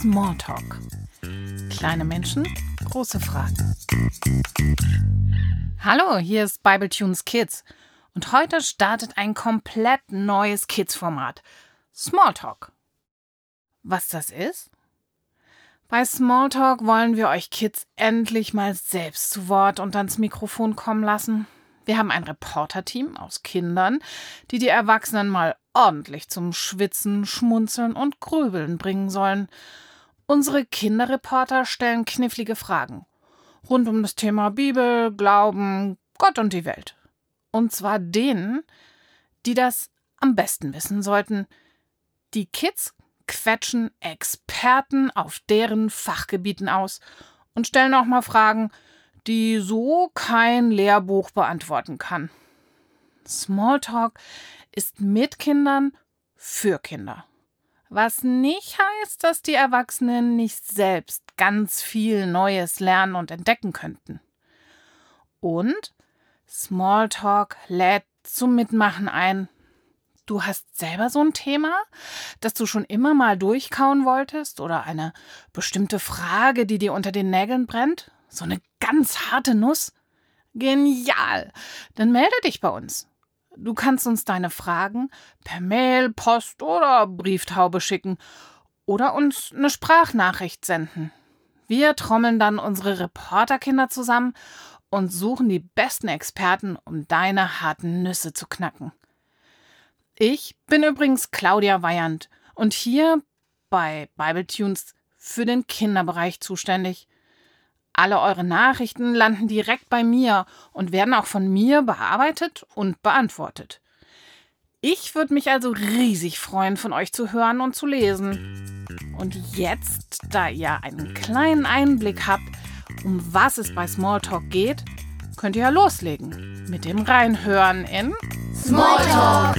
Smalltalk. Kleine Menschen, große Fragen. Hallo, hier ist Bible Tunes Kids und heute startet ein komplett neues Kids-Format. Smalltalk. Was das ist? Bei Smalltalk wollen wir euch Kids endlich mal selbst zu Wort und ans Mikrofon kommen lassen. Wir haben ein Reporterteam aus Kindern, die die Erwachsenen mal ordentlich zum Schwitzen, Schmunzeln und Grübeln bringen sollen. Unsere Kinderreporter stellen knifflige Fragen rund um das Thema Bibel, Glauben, Gott und die Welt. Und zwar denen, die das am besten wissen sollten. Die Kids quetschen Experten auf deren Fachgebieten aus und stellen auch mal Fragen, die so kein Lehrbuch beantworten kann. Smalltalk ist mit Kindern für Kinder. Was nicht heißt, dass die Erwachsenen nicht selbst ganz viel Neues lernen und entdecken könnten. Und Smalltalk lädt zum Mitmachen ein. Du hast selber so ein Thema, das du schon immer mal durchkauen wolltest oder eine bestimmte Frage, die dir unter den Nägeln brennt? So eine ganz harte Nuss? Genial! Dann melde dich bei uns. Du kannst uns deine Fragen per Mail, Post oder Brieftaube schicken oder uns eine Sprachnachricht senden. Wir trommeln dann unsere Reporterkinder zusammen und suchen die besten Experten, um deine harten Nüsse zu knacken. Ich bin übrigens Claudia Weyand und hier bei Bible Tunes für den Kinderbereich zuständig. Alle eure Nachrichten landen direkt bei mir und werden auch von mir bearbeitet und beantwortet. Ich würde mich also riesig freuen, von euch zu hören und zu lesen. Und jetzt, da ihr einen kleinen Einblick habt, um was es bei Smalltalk geht, könnt ihr ja loslegen mit dem Reinhören in Smalltalk.